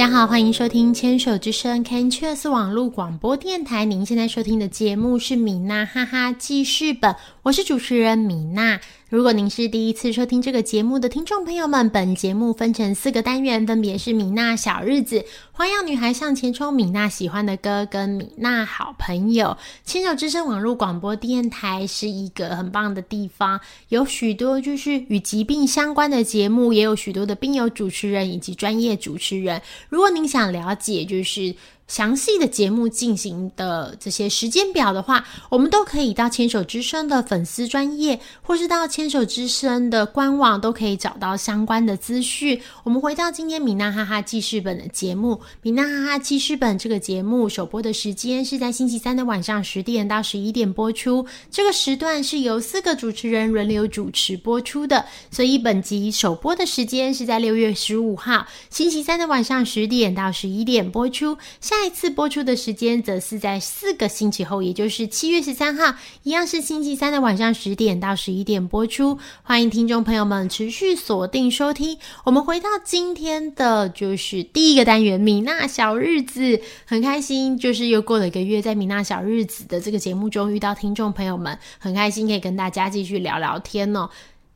大家好，欢迎收听牵手之声 Canchus 网络广播电台。您现在收听的节目是米娜哈哈记事本，我是主持人米娜。如果您是第一次收听这个节目的听众朋友们，本节目分成四个单元，分别是米娜小日子、花样女孩向前冲、米娜喜欢的歌跟米娜好朋友。牵手之声网络广播电台是一个很棒的地方，有许多就是与疾病相关的节目，也有许多的病友主持人以及专业主持人。如果您想了解，就是详细的节目进行的这些时间表的话，我们都可以到牵手之声的粉丝专业，或是到牵手之声的官网，都可以找到相关的资讯。我们回到今天米娜哈哈记事本的节目，米娜哈哈记事本这个节目首播的时间是在星期三的晚上十点到十一点播出，这个时段是由四个主持人轮流主持播出的，所以本集首播的时间是在六月十五号星期三的晚上十点到十一点播出。下再次播出的时间则是在四个星期后，也就是七月十三号，一样是星期三的晚上十点到十一点播出。欢迎听众朋友们持续锁定收听。我们回到今天的就是第一个单元——米娜小日子，很开心，就是又过了一个月，在米娜小日子的这个节目中遇到听众朋友们，很开心可以跟大家继续聊聊天哦。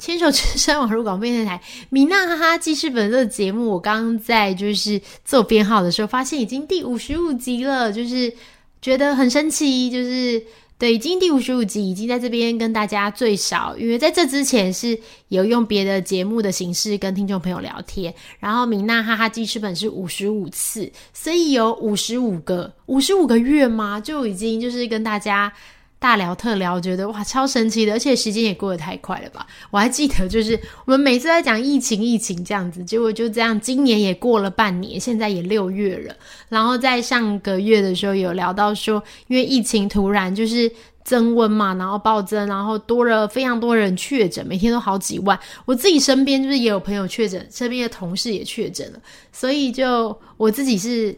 牵手之声网络广播电台，米娜哈哈记事本这个节目，我刚刚在就是做编号的时候，发现已经第五十五集了，就是觉得很神奇，就是对，已经第五十五集，已经在这边跟大家最少，因为在这之前是有用别的节目的形式跟听众朋友聊天，然后米娜哈哈记事本是五十五次，所以有五十五个五十五个月吗？就已经就是跟大家。大聊特聊，觉得哇超神奇的，而且时间也过得太快了吧！我还记得，就是我们每次在讲疫情，疫情这样子，结果就这样，今年也过了半年，现在也六月了。然后在上个月的时候有聊到说，因为疫情突然就是增温嘛，然后暴增，然后多了非常多人确诊，每天都好几万。我自己身边就是也有朋友确诊，身边的同事也确诊了，所以就我自己是。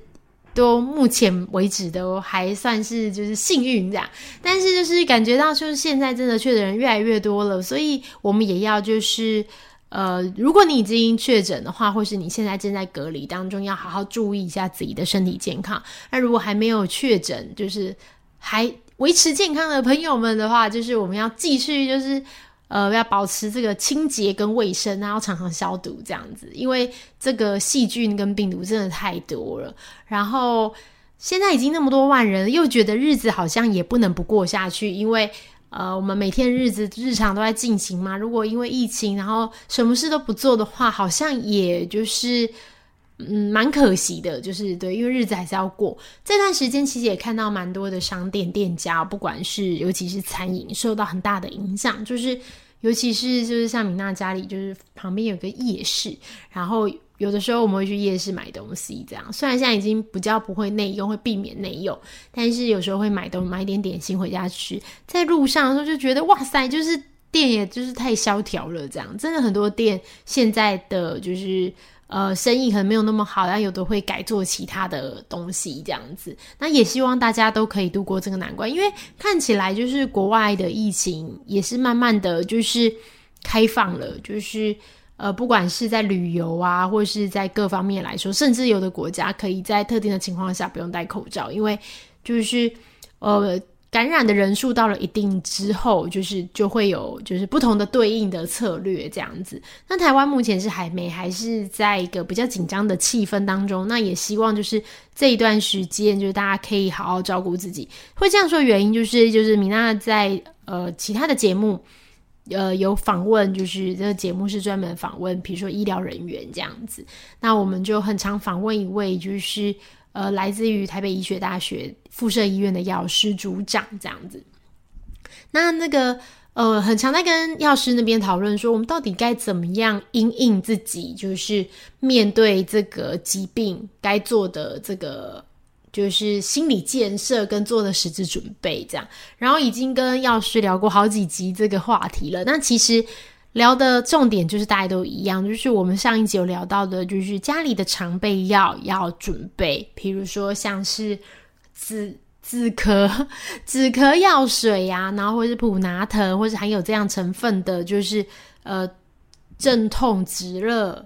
都目前为止都还算是就是幸运这样，但是就是感觉到就是现在真的确诊人越来越多了，所以我们也要就是呃，如果你已经确诊的话，或是你现在正在隔离当中，要好好注意一下自己的身体健康。那如果还没有确诊，就是还维持健康的朋友们的话，就是我们要继续就是。呃，要保持这个清洁跟卫生，然后常常消毒这样子，因为这个细菌跟病毒真的太多了。然后现在已经那么多万人，又觉得日子好像也不能不过下去，因为呃，我们每天日子日常都在进行嘛。如果因为疫情，然后什么事都不做的话，好像也就是嗯，蛮可惜的。就是对，因为日子还是要过。这段时间其实也看到蛮多的商店店家，不管是尤其是餐饮，受到很大的影响，就是。尤其是就是像米娜家里，就是旁边有个夜市，然后有的时候我们会去夜市买东西，这样。虽然现在已经比较不会内用，会避免内用，但是有时候会买东买一点点心回家吃。在路上的时候就觉得，哇塞，就是店也就是太萧条了，这样。真的很多店现在的就是。呃，生意可能没有那么好，然后有的会改做其他的东西，这样子。那也希望大家都可以度过这个难关，因为看起来就是国外的疫情也是慢慢的就是开放了，就是呃，不管是在旅游啊，或是在各方面来说，甚至有的国家可以在特定的情况下不用戴口罩，因为就是呃。感染的人数到了一定之后，就是就会有就是不同的对应的策略这样子。那台湾目前是还没，还是在一个比较紧张的气氛当中。那也希望就是这一段时间，就是大家可以好好照顾自己。会这样说原因就是，就是米娜在呃其他的节目呃有访问，就是这个节目是专门访问，比如说医疗人员这样子。那我们就很常访问一位就是。呃，来自于台北医学大学附设医院的药师组长这样子，那那个呃，很常在跟药师那边讨论说，我们到底该怎么样因应自己，就是面对这个疾病该做的这个就是心理建设跟做的实质准备这样，然后已经跟药师聊过好几集这个话题了，那其实。聊的重点就是大家都一样，就是我们上一集有聊到的，就是家里的常备药要准备，比如说像是止止咳、止咳药水呀，然后或是普拿疼，或是含有这样成分的，就是呃镇痛止热。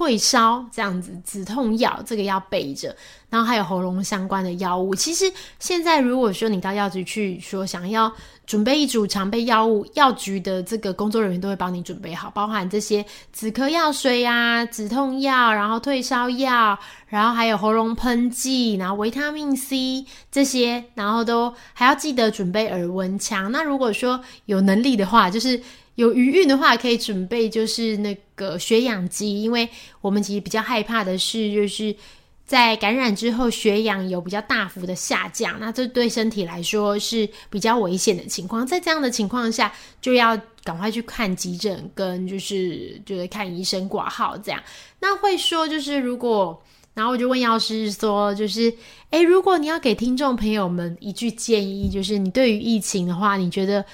退烧这样子，止痛药这个要备着，然后还有喉咙相关的药物。其实现在如果说你到药局去说想要准备一组常备药物，药局的这个工作人员都会帮你准备好，包含这些止咳药水啊、止痛药，然后退烧药，然后还有喉咙喷剂，然后维他命 C 这些，然后都还要记得准备耳温枪。那如果说有能力的话，就是有余韵的话，可以准备就是那个血氧机，因为我们其实比较害怕的是，就是在感染之后血氧有比较大幅的下降，那这对身体来说是比较危险的情况。在这样的情况下，就要赶快去看急诊，跟就是就是看医生挂号这样。那会说就是如果，然后我就问药师说，就是诶，如果你要给听众朋友们一句建议，就是你对于疫情的话，你觉得？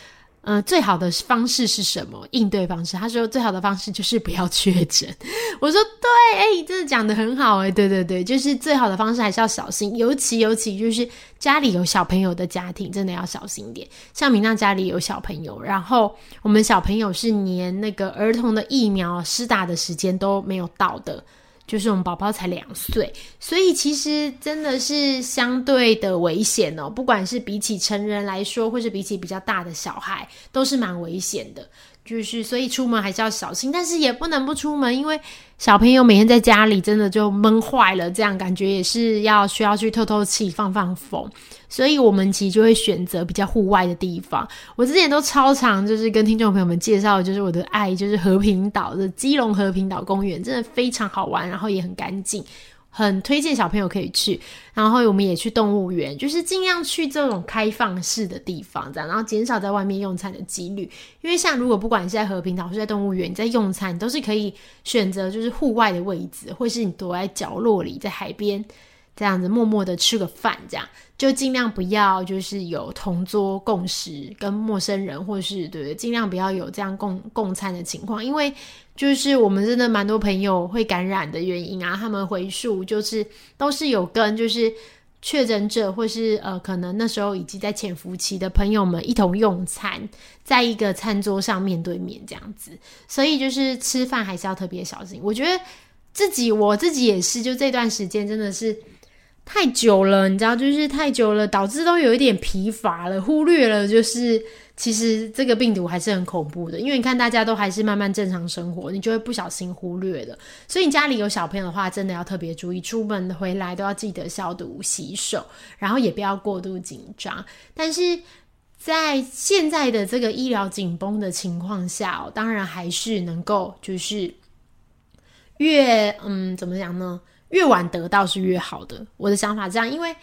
嗯，最好的方式是什么应对方式？他说最好的方式就是不要确诊。我说对，哎，真的讲的很好，哎，对对对，就是最好的方式还是要小心，尤其尤其就是家里有小朋友的家庭，真的要小心一点。像明娜家里有小朋友，然后我们小朋友是连那个儿童的疫苗施打的时间都没有到的。就是我们宝宝才两岁，所以其实真的是相对的危险哦。不管是比起成人来说，或是比起比较大的小孩，都是蛮危险的。就是所以出门还是要小心，但是也不能不出门，因为小朋友每天在家里真的就闷坏了，这样感觉也是要需要去透透气、放放风。所以，我们其实就会选择比较户外的地方。我之前都超常，就是跟听众朋友们介绍，就是我的爱，就是和平岛的基隆和平岛公园，真的非常好玩，然后也很干净，很推荐小朋友可以去。然后，我们也去动物园，就是尽量去这种开放式的地方，这样，然后减少在外面用餐的几率。因为像如果不管是在和平岛是在动物园，你在用餐你都是可以选择就是户外的位置，或是你躲在角落里，在海边。这样子默默的吃个饭，这样就尽量不要就是有同桌共食，跟陌生人或是对，尽量不要有这样共共餐的情况，因为就是我们真的蛮多朋友会感染的原因啊，他们回溯就是都是有跟就是确诊者或是呃可能那时候已经在潜伏期的朋友们一同用餐，在一个餐桌上面对面这样子，所以就是吃饭还是要特别小心。我觉得自己我自己也是，就这段时间真的是。太久了，你知道，就是太久了，导致都有一点疲乏了，忽略了，就是其实这个病毒还是很恐怖的。因为你看，大家都还是慢慢正常生活，你就会不小心忽略了。所以你家里有小朋友的话，真的要特别注意，出门回来都要记得消毒、洗手，然后也不要过度紧张。但是在现在的这个医疗紧绷的情况下，当然还是能够就是越嗯，怎么讲呢？越晚得到是越好的，我的想法这样，因为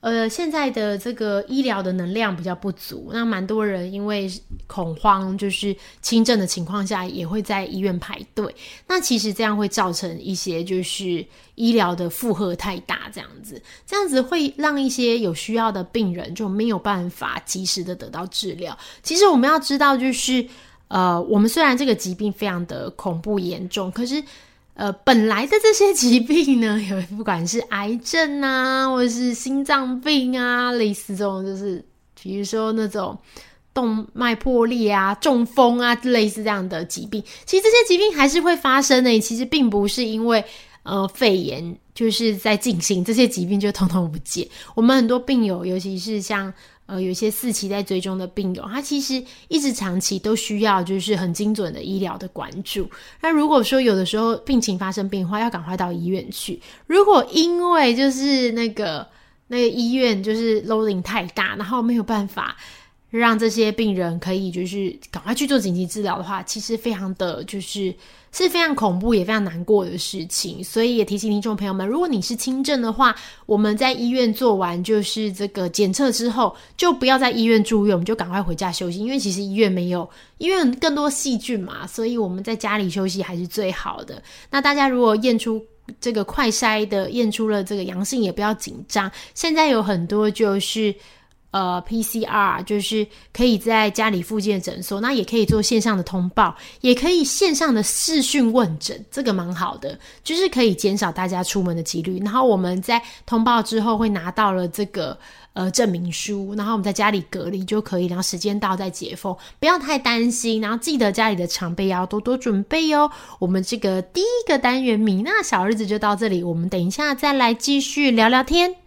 呃现在的这个医疗的能量比较不足，那蛮多人因为恐慌，就是轻症的情况下也会在医院排队，那其实这样会造成一些就是医疗的负荷太大，这样子，这样子会让一些有需要的病人就没有办法及时的得到治疗。其实我们要知道，就是呃我们虽然这个疾病非常的恐怖严重，可是。呃，本来的这些疾病呢，有不管是癌症啊，或者是心脏病啊，类似这种，就是比如说那种动脉破裂啊、中风啊，类似这样的疾病，其实这些疾病还是会发生的。其实并不是因为呃肺炎就是在进行，这些疾病就通通不见。我们很多病友，尤其是像。呃，有些四期在追踪的病友，他其实一直长期都需要就是很精准的医疗的关注。那如果说有的时候病情发生变化，要赶快到医院去。如果因为就是那个那个医院就是 loading 太大，然后没有办法让这些病人可以就是赶快去做紧急治疗的话，其实非常的就是。是非常恐怖也非常难过的事情，所以也提醒听众朋友们，如果你是轻症的话，我们在医院做完就是这个检测之后，就不要在医院住院，我们就赶快回家休息，因为其实医院没有医院更多细菌嘛，所以我们在家里休息还是最好的。那大家如果验出这个快筛的验出了这个阳性，也不要紧张，现在有很多就是。呃 PCR，就是可以在家里附近的诊所，那也可以做线上的通报，也可以线上的视讯问诊，这个蛮好的，就是可以减少大家出门的几率。然后我们在通报之后会拿到了这个。呃，证明书，然后我们在家里隔离就可以，然后时间到再解封，不要太担心，然后记得家里的常备要多多准备哦。我们这个第一个单元米娜小日子就到这里，我们等一下再来继续聊聊天。